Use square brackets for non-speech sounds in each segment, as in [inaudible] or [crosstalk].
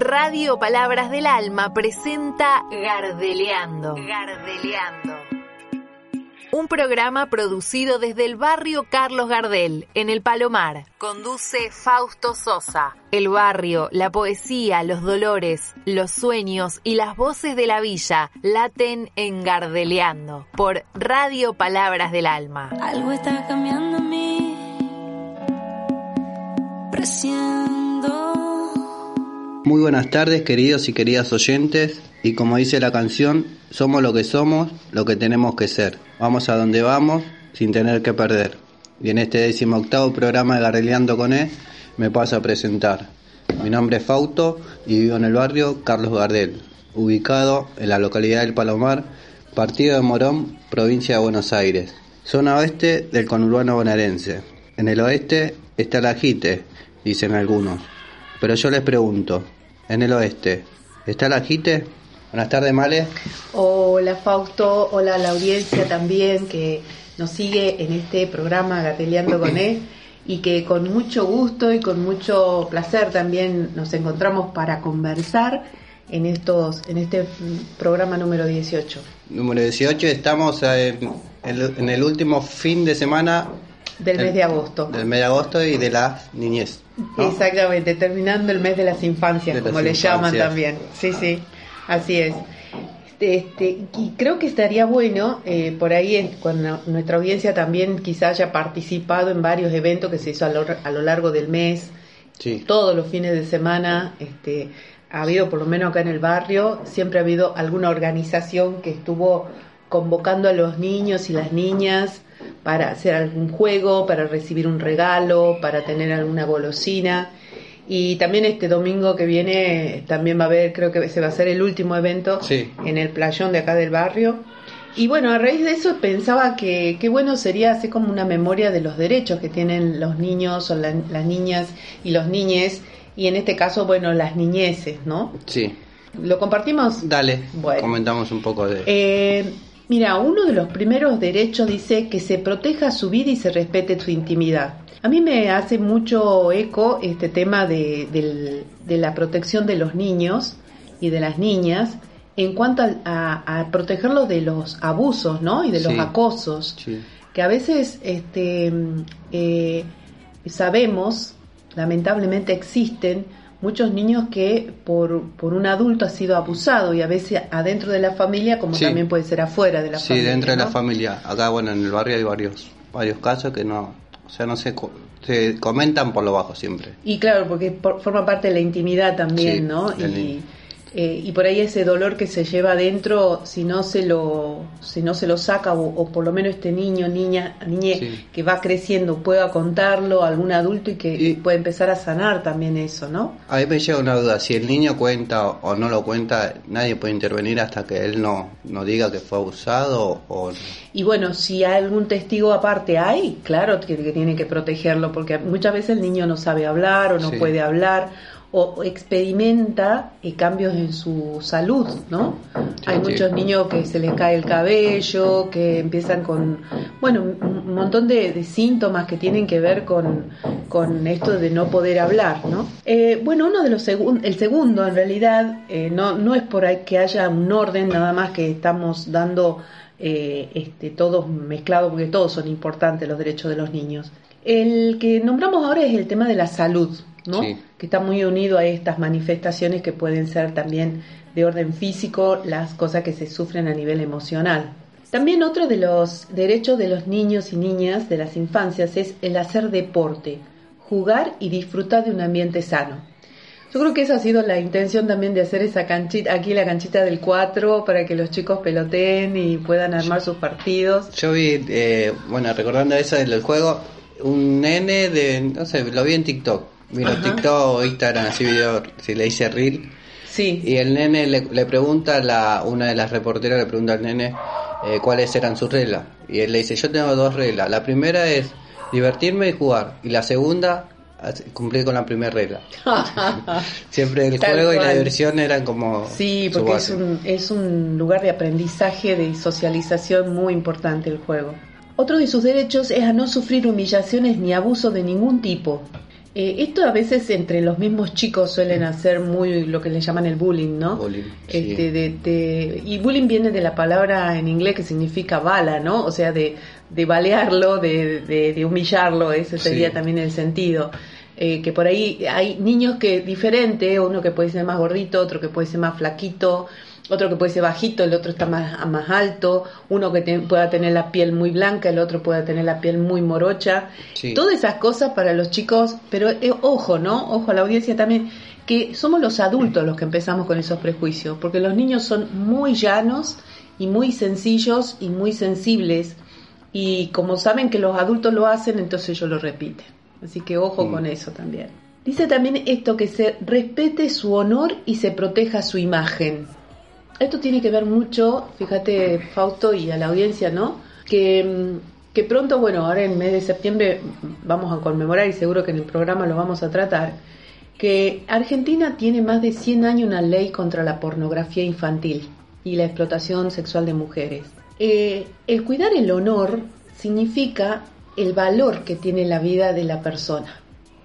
Radio Palabras del Alma presenta Gardeleando. Gardeleando. Un programa producido desde el barrio Carlos Gardel, en el Palomar. Conduce Fausto Sosa. El barrio, la poesía, los dolores, los sueños y las voces de la villa laten en Gardeleando por Radio Palabras del Alma. Algo está cambiando en mí. Presiento. Muy buenas tardes, queridos y queridas oyentes. Y como dice la canción, somos lo que somos, lo que tenemos que ser. Vamos a donde vamos, sin tener que perder. Y en este decimoctavo programa de Garreleando con E, me paso a presentar. Mi nombre es Fausto y vivo en el barrio Carlos Gardel, ubicado en la localidad del Palomar, partido de Morón, provincia de Buenos Aires. Zona oeste del conurbano bonaerense. En el oeste está la Jite, dicen algunos. Pero yo les pregunto, en el oeste, ¿está la Jite? Buenas tardes, Male. Hola Fausto, hola a la audiencia también que nos sigue en este programa Gateleando con él y que con mucho gusto y con mucho placer también nos encontramos para conversar en estos en este programa número 18. Número 18, estamos en, en el último fin de semana Del mes de agosto. del mes de agosto y de la niñez. ¿No? Exactamente, terminando el mes de las infancias, De las como le llaman también. Sí, sí, así es. Este, y creo que estaría bueno, eh, por ahí, en- cuando nuestra audiencia también quizá haya participado en varios eventos que se hizo a lo, a lo largo del mes, Sí. todos los fines de semana, este, ha habido, por lo menos acá en el barrio, siempre ha habido alguna organización que estuvo convocando a los niños y las niñas para hacer algún juego, para recibir un regalo, para tener alguna golosina. Y también este domingo que viene también va a haber, creo que se va a hacer el último evento Sí. en el playón de acá del barrio. Y bueno, a raíz de eso pensaba que qué bueno sería hacer como una memoria de los derechos que tienen los niños o la- las niñas y los niñes, y en este caso, bueno, las niñeces, ¿no? Sí. ¿Lo compartimos? Dale, Bueno. comentamos un poco de... Eh, mira, uno de los primeros derechos dice que se proteja su vida y se respete su intimidad. A mí me hace mucho eco este tema de, de la protección de los niños y de las niñas en cuanto a, a- a protegerlos de los abusos, ¿no? Y de los Sí. acosos Sí. que a veces este, eh, sabemos, lamentablemente existen muchos niños que por, por un adulto ha sido abusado y a veces adentro de la familia como Sí. también puede ser afuera de la Sí, familia. dentro de la familia. Acá, bueno, en el barrio hay varios, varios casos que no, o sea, no se, se comentan por lo bajo siempre. Y claro, porque por- forma parte de la intimidad también, Sí, ¿no? Y. eh, y por ahí ese dolor que se lleva adentro, si no se lo, si no se lo saca, o, o por lo menos este niño, niña, niñe Sí. que va creciendo pueda contarlo a algún adulto y que Y- puede empezar a sanar también eso, ¿no? A mí me llega una duda, si el niño cuenta o no lo cuenta, nadie puede intervenir hasta que él no, no diga que fue abusado o... Y bueno, si hay algún testigo aparte hay, claro que, que tiene que protegerlo, porque muchas veces el niño no sabe hablar o no Sí. puede hablar o experimenta cambios en su salud, ¿no? Sí, hay sí. muchos niños que se les cae el cabello, que empiezan con, bueno, un un montón de, de síntomas que tienen que ver con, con esto de no poder hablar, ¿no? Eh, bueno, uno de los segun- el segundo en realidad eh, no, no es por ahí que haya un orden, nada más que estamos dando eh, este, todos mezclados porque todos son importantes los derechos de los niños. El que nombramos ahora es el tema de la salud, ¿no? Sí. Que está muy unido a estas manifestaciones que pueden ser también de orden físico, las cosas que se sufren a nivel emocional. También otro de los derechos de los niños y niñas de las infancias es el hacer deporte, jugar y disfrutar de un ambiente sano. Yo creo que esa ha sido la intención también de hacer esa canchita, aquí la canchita del 4, para que los chicos peloteen y puedan armar sus partidos. Yo vi, eh, bueno, recordando eso del juego, un nene de, no sé, lo vi en TikTok. Mira, Ajá. TikTok o Instagram, así video, si le dice reel. Sí, Y el nene le, le pregunta, a la, una de las reporteras le pregunta al nene eh, cuáles eran sus reglas. Y él le dice, yo tengo dos reglas. La primera es divertirme y jugar. Y la segunda, cumplir con la primera regla. [laughs] Siempre el Tal juego y la diversión eran como... Sí, porque es un, es un lugar de aprendizaje, de socialización muy importante el juego. Otro de sus derechos es a no sufrir humillaciones ni abuso de ningún tipo, Eh, esto a veces entre los mismos chicos suelen hacer muy lo que le llaman el bullying, ¿no? Bullying, sí. Este, de, de- y bullying viene de la palabra en inglés que significa bala, ¿no? O sea, de, de balearlo, de, de- de humillarlo, ese sería Sí. también el sentido. Eh, que por ahí hay niños que diferente, uno que puede ser más gordito, otro que puede ser más flaquito, otro que puede ser bajito, el otro está más, más alto, uno que te- pueda tener la piel muy blanca, el otro pueda tener la piel muy morocha. Sí. Todas esas cosas para los chicos, pero eh, ojo, ¿no? Ojo a la audiencia también, que somos los adultos los que empezamos con esos prejuicios, porque los niños son muy llanos y muy sencillos y muy sensibles, y como saben que los adultos lo hacen, entonces ellos lo repiten. Así que ojo Mm. con eso también. Dice también esto que se respete su honor y se proteja su imagen. Esto tiene que ver mucho, fíjate Fausto y a la audiencia, ¿no? Que, mm, que pronto, bueno, ahora en el mes de septiembre vamos a conmemorar y seguro que en el programa lo vamos a tratar, que Argentina tiene más de 100 años una ley contra la pornografía infantil y la explotación sexual de mujeres. Eh, el cuidar el honor significa el valor que tiene la vida de la persona.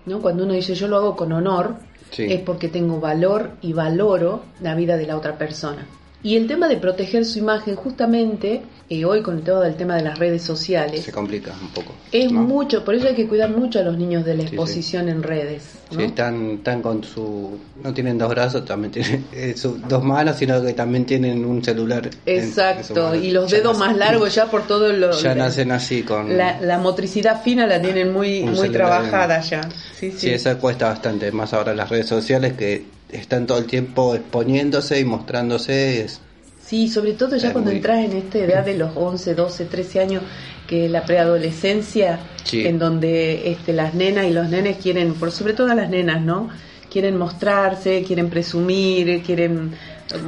¿no? Cuando uno dice yo lo hago con honor, Sí. es porque tengo valor y valoro la vida de la otra persona. Y el tema de proteger su imagen, justamente, eh, hoy con todo el tema de las redes sociales, Se complica un poco. es ¿no? mucho, por eso hay que cuidar mucho a los niños de la Sí, sí. exposición en redes. ¿no? Sí, están, están con su... No tienen dos brazos, también tienen [laughs] eh, su- dos manos, sino que también tienen un celular. en- en su Exacto, y los Ya dedos nacen- más largos [laughs] ya por todo lo... Ya nacen así con... la, la motricidad fina la tienen muy, muy trabajada ya. Sí, sí. Sí, eso cuesta bastante, más ahora las redes sociales que están todo el tiempo exponiéndose y mostrándose. Es, Sí, sobre todo ya cuando muy- entras en esta edad de los 11, 12, 13 años, que es la preadolescencia, Sí. en donde este, las nenas y los nenes quieren, por sobre todo las nenas, ¿no? Quieren mostrarse, quieren presumir, quieren...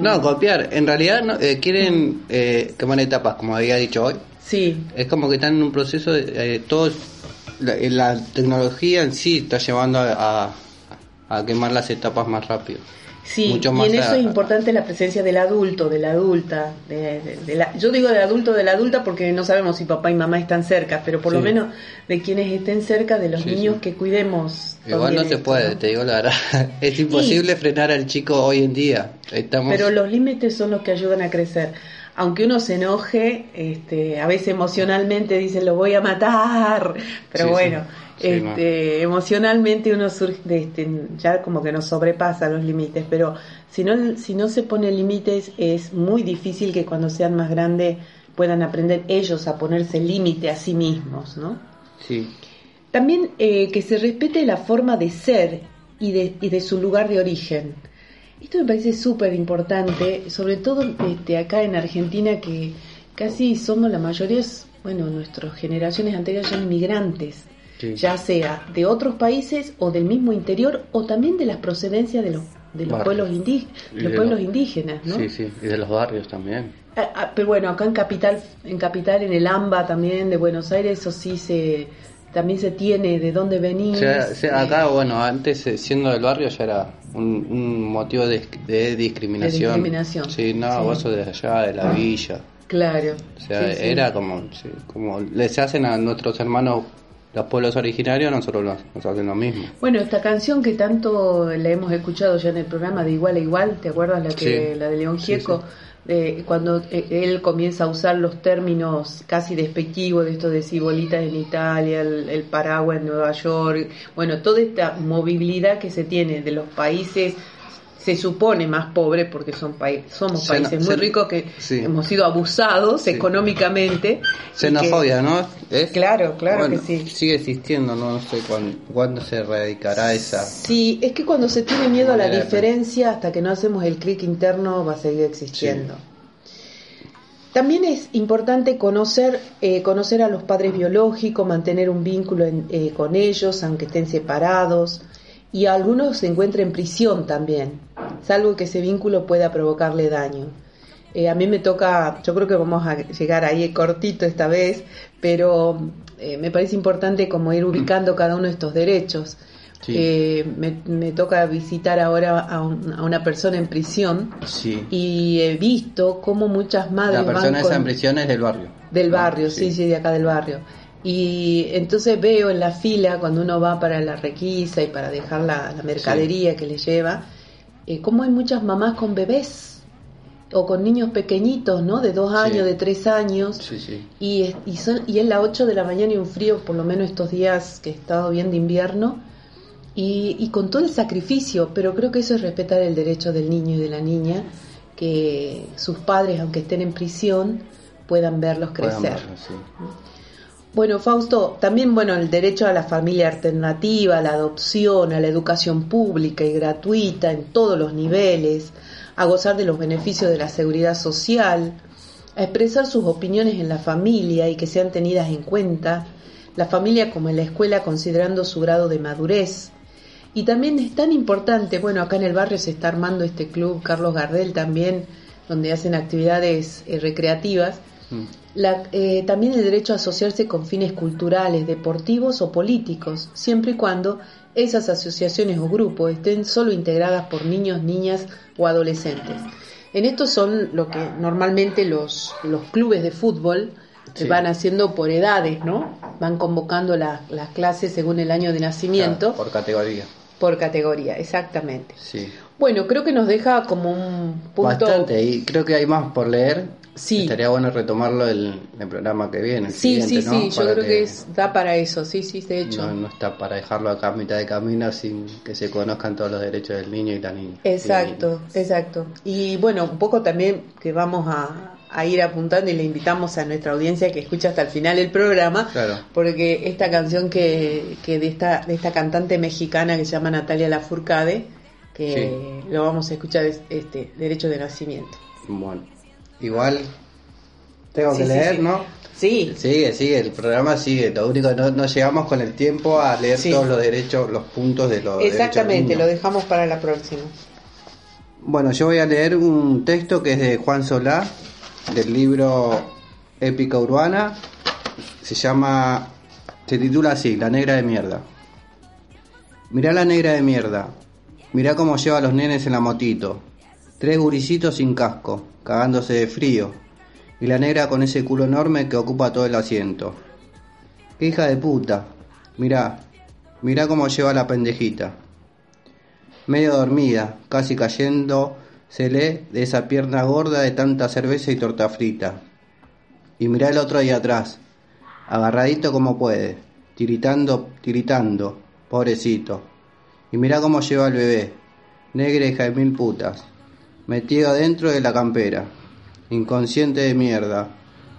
no, copiar. En realidad no, eh, quieren eh, quemar etapas, como había dicho hoy. Sí, Es como que están en un proceso de eh, todo la, la tecnología en sí está llevando a, a- a quemar las etapas más rápido. Sí, Mucho y en eso es importante la presencia del adulto, de la adulta. De, de- de la, yo digo del adulto, de la adulta porque no sabemos si papá y mamá están cerca, pero por lo menos de quienes estén cerca, de los Sí, niños sí. que cuidemos. Igual no se esto, puede, ¿no? te digo la verdad. [laughs] Es imposible frenar al chico hoy en día. Estamos Pero los límites son los que ayudan a crecer. Aunque uno se enoje, este, a veces emocionalmente dice lo voy a matar, [laughs] pero bueno, Sí, este, emocionalmente uno surge, este, ya como que nos sobrepasa los límites, pero si no, si no se pone límites es muy difícil que cuando sean más grandes puedan aprender ellos a ponerse límite a sí mismos, ¿no? Sí, También eh, que se respete la forma de ser y de, y de su lugar de origen. Esto me parece súper importante, sobre todo este, acá en Argentina, que casi somos la mayoría, bueno, nuestras generaciones anteriores son inmigrantes, Sí. ya sea de otros países o del mismo interior o también de las procedencias de los, de los pueblos, indí- Y los de pueblos los- indígenas, ¿no? sí, sí. Y de los barrios también. Ah, ah, pero bueno, acá en capital, en capital, en el AMBA también de Buenos Aires, eso sí se también se tiene de dónde venís. O sea, o sea, eh, acá, bueno, antes eh, siendo del barrio ya era un, un motivo de, de discriminación. De discriminación. Sí, no, Sí. vos sos de allá, de la villa. Claro. O sea, Sí, sí. era como, como les hacen a nuestros hermanos los pueblos originarios, nosotros nos, nos hacen lo mismo. Bueno, esta canción que tanto la hemos escuchado ya en el programa de Igual a Igual, ¿te acuerdas la que Sí. la de León Gieco? sí. De cuando eh, él comienza a usar los términos casi despectivos de esto de si bolitas en Italia, el, el paraguas en Nueva York, bueno, toda esta movilidad que se tiene de los países se supone más pobres porque son países somos países muy ricos que sí. hemos sido abusados Sí. económicamente. que- Xenofobia, ¿no? ¿Es? Claro, claro Bueno, que sí. Sigue existiendo, no sé cuándo, cuándo se erradicará esa. Sí, es que cuando se tiene miedo a la diferencia, hasta que no hacemos el clic interno, va a seguir existiendo. También es importante conocer, eh, conocer a los padres biológicos, mantener un vínculo en- eh, con ellos, aunque estén separados, y algunos se encuentran en prisión también, salvo que ese vínculo pueda provocarle daño. Eh, a mí me toca, yo creo que vamos a llegar ahí cortito esta vez, pero eh, me parece importante como ir ubicando [clears throat] cada uno de estos derechos. Sí. Eh, me, me toca visitar ahora a, un- a una persona en prisión Sí. y he visto cómo muchas madres La persona van con- esa en prisión es del barrio. del barrio, sí. sí, de acá del barrio. Y entonces veo en la fila, cuando uno va para la requisa y para dejar la, la mercadería que le lleva, eh, cómo hay muchas mamás con bebés o con niños pequeñitos, ¿no? De dos años, Sí. de tres años. Sí, sí. Y, es- y, son, y es las 8 de la mañana y un frío, por lo menos estos días que he estado bien de invierno, y, y con todo el sacrificio, pero creo que eso es respetar el derecho del niño y de la niña, que sus padres, aunque estén en prisión, puedan verlos crecer. Bueno, Fausto, también bueno, el derecho a la familia alternativa, a la adopción, a la educación pública y gratuita en todos los niveles, a gozar de los beneficios de la seguridad social, a expresar sus opiniones en la familia y que sean tenidas en cuenta, la familia como en la escuela considerando su grado de madurez. Y también es tan importante, bueno, acá en el barrio se está armando este club Carlos Gardel también, donde hacen actividades eh, recreativas. La- eh, también el derecho a asociarse con fines culturales, deportivos o políticos, siempre y cuando esas asociaciones o grupos estén solo integradas por niños, niñas o adolescentes. En esto son lo que normalmente los, los clubes de fútbol eh, Sí. van haciendo por edades, ¿no? Van convocando la- las clases según el año de nacimiento Claro, por categoría. por categoría, exactamente. Sí. Bueno, creo que nos deja como un punto... Bastante, y creo que hay más por leer. Sí. Estaría bueno retomarlo el, el programa que viene. el Sí, sí, sí, yo Para creo que es, da para eso, sí, sí, de hecho. No, no está para dejarlo acá a mitad de camino sin que se conozcan todos los derechos del niño y la niña. Exacto, Y- exacto. Y bueno, un poco también que vamos a, a ir apuntando y le invitamos a nuestra audiencia que escucha hasta el final el programa, Claro. porque esta canción que, que de, esta, de esta cantante mexicana que se llama Natalia Lafourcade, que lo vamos a escuchar, es este, Derecho de Nacimiento. Bueno, igual tengo Sí, que sí, leer, sí. ¿no? Sí, Sigue, sigue, el programa sigue. Lo único que no, no llegamos con el tiempo a leer Sí. todos los derechos, los puntos de los exactamente, lo dejamos para la próxima. Bueno, yo voy a leer un texto que es de Juan Solá, del libro Épica Urbana. Se llama, se titula así, La negra de mierda. Mirá la negra de mierda. Mirá cómo lleva a los nenes en la motito. Tres guricitos sin casco, cagándose de frío. Y la negra con ese culo enorme que ocupa todo el asiento. ¡Qué hija de puta! Mirá, mirá cómo lleva la pendejita medio dormida, casi cayendo, se lee de esa pierna gorda de tanta cerveza y torta frita. Y mirá el otro ahí atrás, agarradito como puede, tiritando, tiritando, pobrecito. Y mirá cómo lleva al bebé, negra hija de mil putas, metido adentro de la campera, inconsciente de mierda.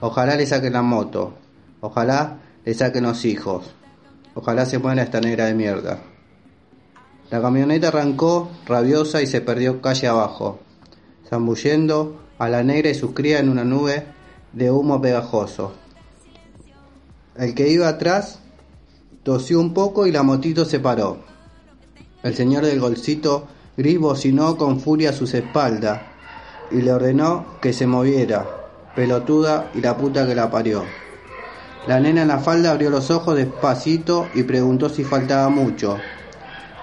Ojalá le saquen la moto, ojalá le saquen los hijos, ojalá se muera esta negra de mierda. La camioneta arrancó rabiosa y se perdió calle abajo, zambullendo a la negra y sus crías en una nube de humo pegajoso. El que iba atrás tosió un poco y la motito se paró. El señor del golcito gris bocinó con furia a sus espaldas y le ordenó que se moviera, pelotuda y la puta que la parió. La nena en la falda abrió los ojos despacito y preguntó si faltaba mucho.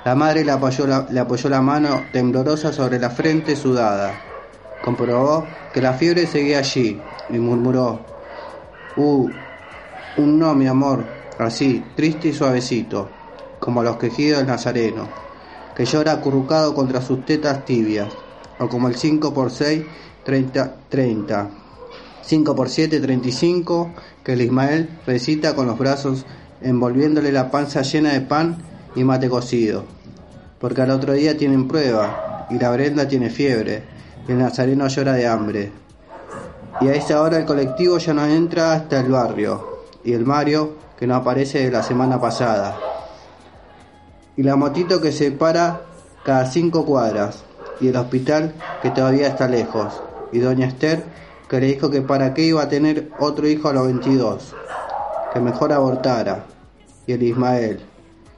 La madre le apoyó la, le apoyó la mano temblorosa sobre la frente sudada. Comprobó que la fiebre seguía allí y murmuró, Uh, un no, mi amor, así, triste y suavecito, como los quejidos del nazareno, que llora acurrucado contra sus tetas tibias, o como el 5 por 6, 30, 30. 5 por 7, 35, que el Ismael recita con los brazos envolviéndole la panza llena de pan y mate cocido. Porque al otro día tienen prueba, y la Brenda tiene fiebre, y el Nazareno llora de hambre. Y a esa hora el colectivo ya no entra hasta el barrio, y el Mario que no aparece de la semana pasada. Y la motito que se para cada cinco cuadras, y el hospital que todavía está lejos, y doña Esther que le dijo que para qué iba a tener otro hijo a los 22, que mejor abortara, y el Ismael,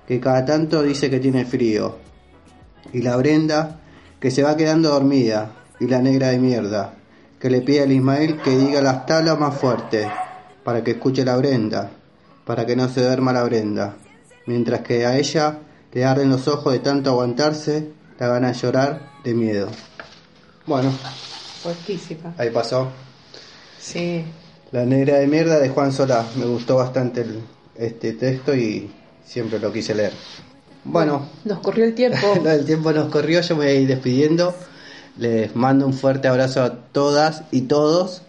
que cada tanto dice que tiene frío, y la Brenda, que se va quedando dormida, y la negra de mierda, que le pide al Ismael que diga las tablas más fuerte, para que escuche la Brenda, para que no se duerma la Brenda, mientras que a ella le arden los ojos de tanto aguantarse, la gana de llorar de miedo. Bueno, Fuertísima. ahí pasó. Sí. La negra de mierda de Juan Solá. Me gustó bastante el, este texto y siempre lo quise leer. Bueno, Nos corrió el tiempo. [laughs] el tiempo nos corrió, yo me voy a ir despidiendo. Les mando un fuerte abrazo a todas y todos.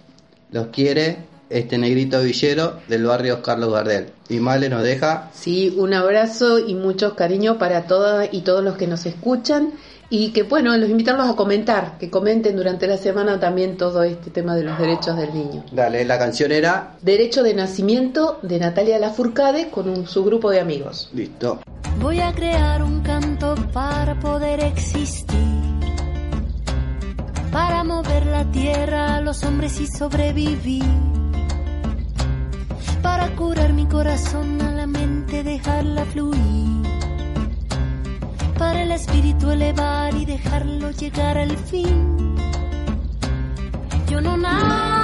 Los quiere este negrito villero del barrio Carlos Gardel. Y Male nos deja Sí, un abrazo y muchos cariños para todas y todos los que nos escuchan. Y que bueno, los invitarlos a comentar, que comenten durante la semana también todo este tema de los derechos del niño. Dale, la canción era. Derecho de nacimiento de Natalia Lafourcade con un, su grupo de amigos. Listo. Voy a crear un canto para poder existir. Para mover la tierra a los hombres y sobrevivir. Para curar mi corazón a la mente, dejarla fluir. Para el espíritu elevar y dejarlo llegar al fin. Yo no nací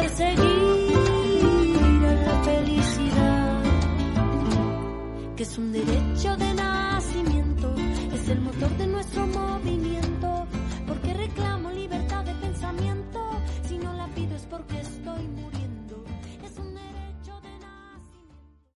perseguir a la felicidad que es un derecho